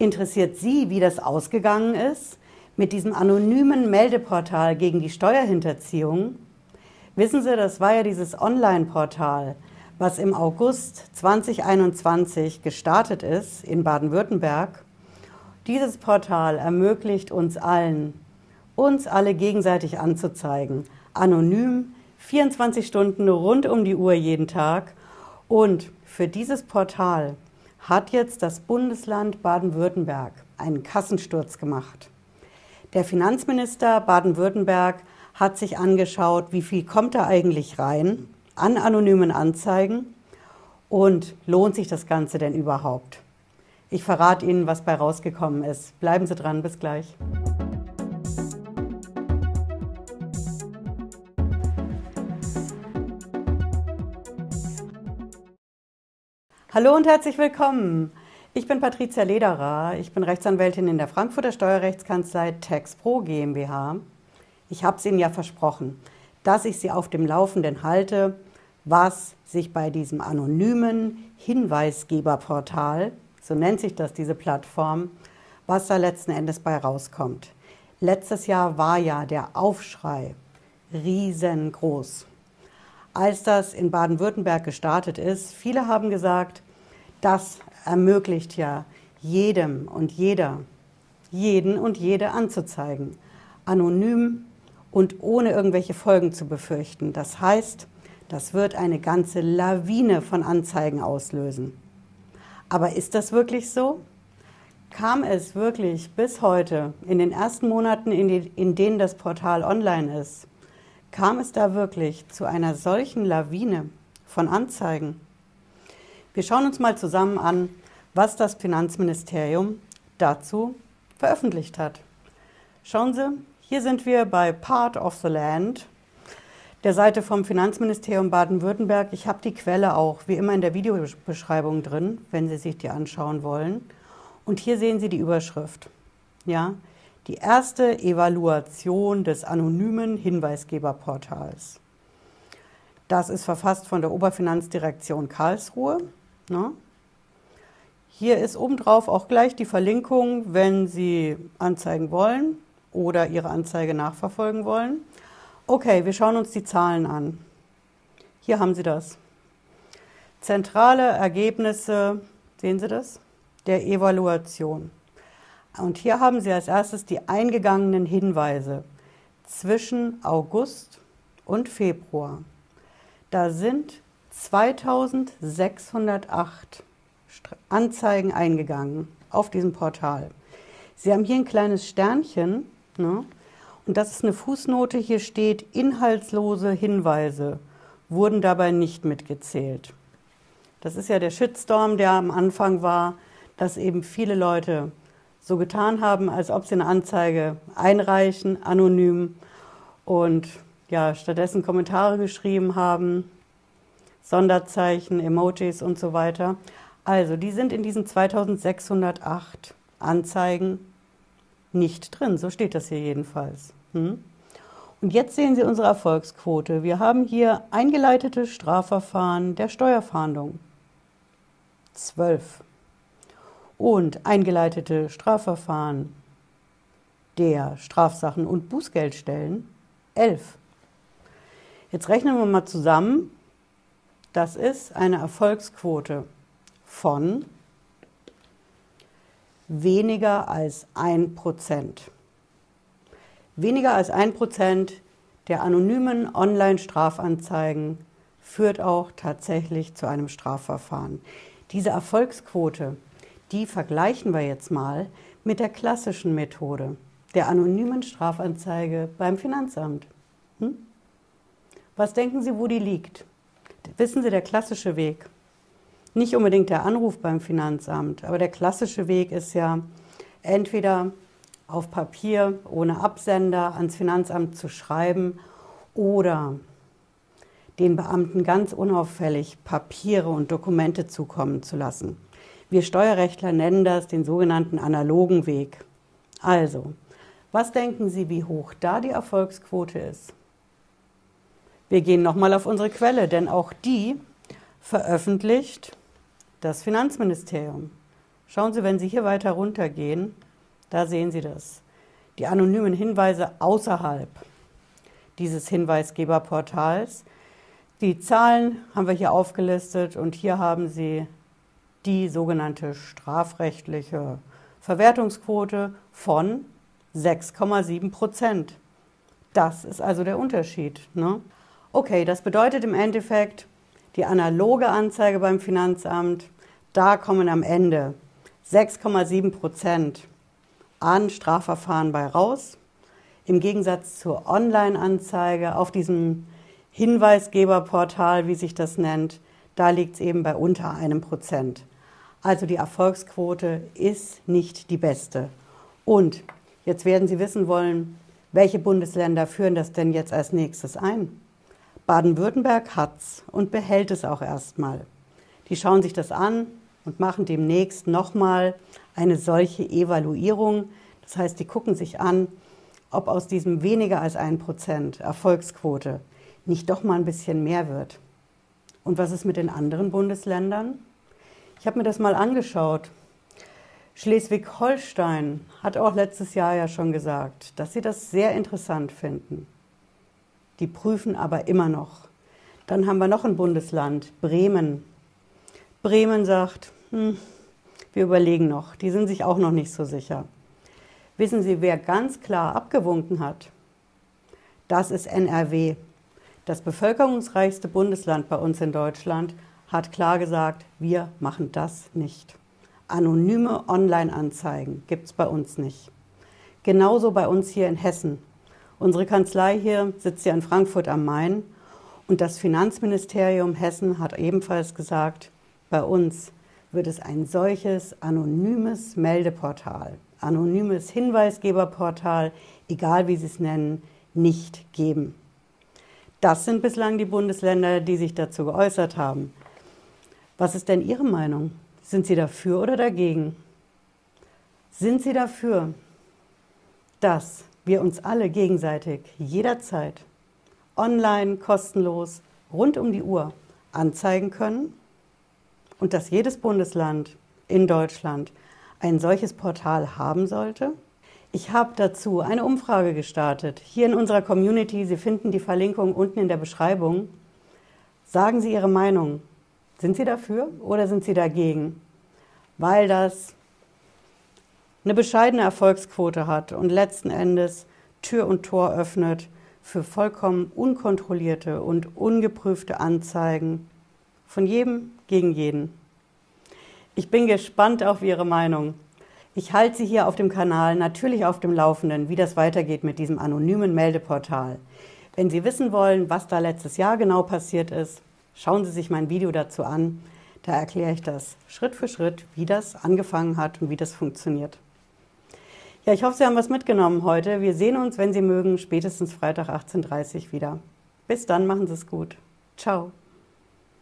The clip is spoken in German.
Interessiert Sie, wie das ausgegangen ist mit diesem anonymen Meldeportal gegen die Steuerhinterziehung? Wissen Sie, das war ja dieses Online-Portal, was im August 2021 gestartet ist in Baden-Württemberg. Dieses Portal ermöglicht uns allen, uns alle gegenseitig anzuzeigen, anonym, 24 Stunden rund um die Uhr jeden Tag. Und für dieses Portal hat jetzt das Bundesland Baden-Württemberg einen Kassensturz gemacht. Der Finanzminister Baden-Württemberg hat sich angeschaut, wie viel kommt da eigentlich rein an anonymen Anzeigen und lohnt sich das Ganze denn überhaupt? Ich verrate Ihnen, was bei rausgekommen ist. Bleiben Sie dran, bis gleich. Hallo und herzlich willkommen. Ich bin Patricia Lederer. Ich bin Rechtsanwältin in der Frankfurter Steuerrechtskanzlei TaxPro GmbH. Ich habe es Ihnen ja versprochen, dass ich Sie auf dem Laufenden halte, was sich bei diesem anonymen Hinweisgeberportal, so nennt sich das diese Plattform, was da letzten Endes bei rauskommt. Letztes Jahr war ja der Aufschrei riesengroß als das in Baden-Württemberg gestartet ist. Viele haben gesagt, das ermöglicht ja jedem und jeder, jeden und jede anzuzeigen, anonym und ohne irgendwelche Folgen zu befürchten. Das heißt, das wird eine ganze Lawine von Anzeigen auslösen. Aber ist das wirklich so? Kam es wirklich bis heute, in den ersten Monaten, in, die, in denen das Portal online ist, Kam es da wirklich zu einer solchen Lawine von Anzeigen? Wir schauen uns mal zusammen an, was das Finanzministerium dazu veröffentlicht hat. Schauen Sie, hier sind wir bei Part of the Land, der Seite vom Finanzministerium Baden-Württemberg. Ich habe die Quelle auch wie immer in der Videobeschreibung drin, wenn Sie sich die anschauen wollen. Und hier sehen Sie die Überschrift. Ja, die erste Evaluation des anonymen Hinweisgeberportals. Das ist verfasst von der Oberfinanzdirektion Karlsruhe. Ne? Hier ist obendrauf auch gleich die Verlinkung, wenn Sie anzeigen wollen oder Ihre Anzeige nachverfolgen wollen. Okay, wir schauen uns die Zahlen an. Hier haben Sie das. Zentrale Ergebnisse, sehen Sie das? Der Evaluation. Und hier haben Sie als erstes die eingegangenen Hinweise zwischen August und Februar. Da sind 2608 Anzeigen eingegangen auf diesem Portal. Sie haben hier ein kleines Sternchen ne? und das ist eine Fußnote. Hier steht, inhaltslose Hinweise wurden dabei nicht mitgezählt. Das ist ja der Shitstorm, der am Anfang war, dass eben viele Leute so getan haben, als ob sie eine Anzeige einreichen, anonym und ja, stattdessen Kommentare geschrieben haben, Sonderzeichen, Emojis und so weiter. Also, die sind in diesen 2608 Anzeigen nicht drin. So steht das hier jedenfalls. Hm? Und jetzt sehen Sie unsere Erfolgsquote. Wir haben hier eingeleitete Strafverfahren der Steuerfahndung. Zwölf und eingeleitete Strafverfahren der Strafsachen und Bußgeldstellen 11. Jetzt rechnen wir mal zusammen. Das ist eine Erfolgsquote von weniger als 1%. Weniger als 1% der anonymen Online-Strafanzeigen führt auch tatsächlich zu einem Strafverfahren. Diese Erfolgsquote die vergleichen wir jetzt mal mit der klassischen Methode der anonymen Strafanzeige beim Finanzamt. Hm? Was denken Sie, wo die liegt? Wissen Sie, der klassische Weg. Nicht unbedingt der Anruf beim Finanzamt, aber der klassische Weg ist ja entweder auf Papier ohne Absender ans Finanzamt zu schreiben oder den Beamten ganz unauffällig Papiere und Dokumente zukommen zu lassen. Wir Steuerrechtler nennen das den sogenannten analogen Weg. Also, was denken Sie, wie hoch da die Erfolgsquote ist? Wir gehen nochmal auf unsere Quelle, denn auch die veröffentlicht das Finanzministerium. Schauen Sie, wenn Sie hier weiter runtergehen, da sehen Sie das. Die anonymen Hinweise außerhalb dieses Hinweisgeberportals. Die Zahlen haben wir hier aufgelistet und hier haben Sie die sogenannte strafrechtliche Verwertungsquote von 6,7 Prozent. Das ist also der Unterschied. Ne? Okay, das bedeutet im Endeffekt, die analoge Anzeige beim Finanzamt, da kommen am Ende 6,7 Prozent an Strafverfahren bei raus. Im Gegensatz zur Online-Anzeige auf diesem Hinweisgeberportal, wie sich das nennt, da liegt es eben bei unter einem Prozent. Also die Erfolgsquote ist nicht die beste. Und jetzt werden Sie wissen wollen, welche Bundesländer führen das denn jetzt als nächstes ein? Baden-Württemberg hat es und behält es auch erstmal. Die schauen sich das an und machen demnächst nochmal eine solche Evaluierung. Das heißt, die gucken sich an, ob aus diesem weniger als ein Prozent Erfolgsquote nicht doch mal ein bisschen mehr wird. Und was ist mit den anderen Bundesländern? Ich habe mir das mal angeschaut. Schleswig-Holstein hat auch letztes Jahr ja schon gesagt, dass sie das sehr interessant finden. Die prüfen aber immer noch. Dann haben wir noch ein Bundesland, Bremen. Bremen sagt, hm, wir überlegen noch, die sind sich auch noch nicht so sicher. Wissen Sie, wer ganz klar abgewunken hat? Das ist NRW. Das bevölkerungsreichste Bundesland bei uns in Deutschland hat klar gesagt, wir machen das nicht. Anonyme Online-Anzeigen gibt es bei uns nicht. Genauso bei uns hier in Hessen. Unsere Kanzlei hier sitzt ja in Frankfurt am Main und das Finanzministerium Hessen hat ebenfalls gesagt, bei uns wird es ein solches anonymes Meldeportal anonymes Hinweisgeberportal, egal wie Sie es nennen, nicht geben. Das sind bislang die Bundesländer, die sich dazu geäußert haben. Was ist denn Ihre Meinung? Sind Sie dafür oder dagegen? Sind Sie dafür, dass wir uns alle gegenseitig jederzeit online kostenlos rund um die Uhr anzeigen können und dass jedes Bundesland in Deutschland ein solches Portal haben sollte. Ich habe dazu eine Umfrage gestartet, hier in unserer Community. Sie finden die Verlinkung unten in der Beschreibung. Sagen Sie Ihre Meinung. Sind Sie dafür oder sind Sie dagegen? Weil das eine bescheidene Erfolgsquote hat und letzten Endes Tür und Tor öffnet für vollkommen unkontrollierte und ungeprüfte Anzeigen von jedem gegen jeden. Ich bin gespannt auf Ihre Meinung. Ich halte Sie hier auf dem Kanal natürlich auf dem Laufenden, wie das weitergeht mit diesem anonymen Meldeportal. Wenn Sie wissen wollen, was da letztes Jahr genau passiert ist, schauen Sie sich mein Video dazu an. Da erkläre ich das Schritt für Schritt, wie das angefangen hat und wie das funktioniert. Ja, ich hoffe, Sie haben was mitgenommen heute. Wir sehen uns, wenn Sie mögen, spätestens Freitag 18.30 Uhr wieder. Bis dann, machen Sie es gut. Ciao.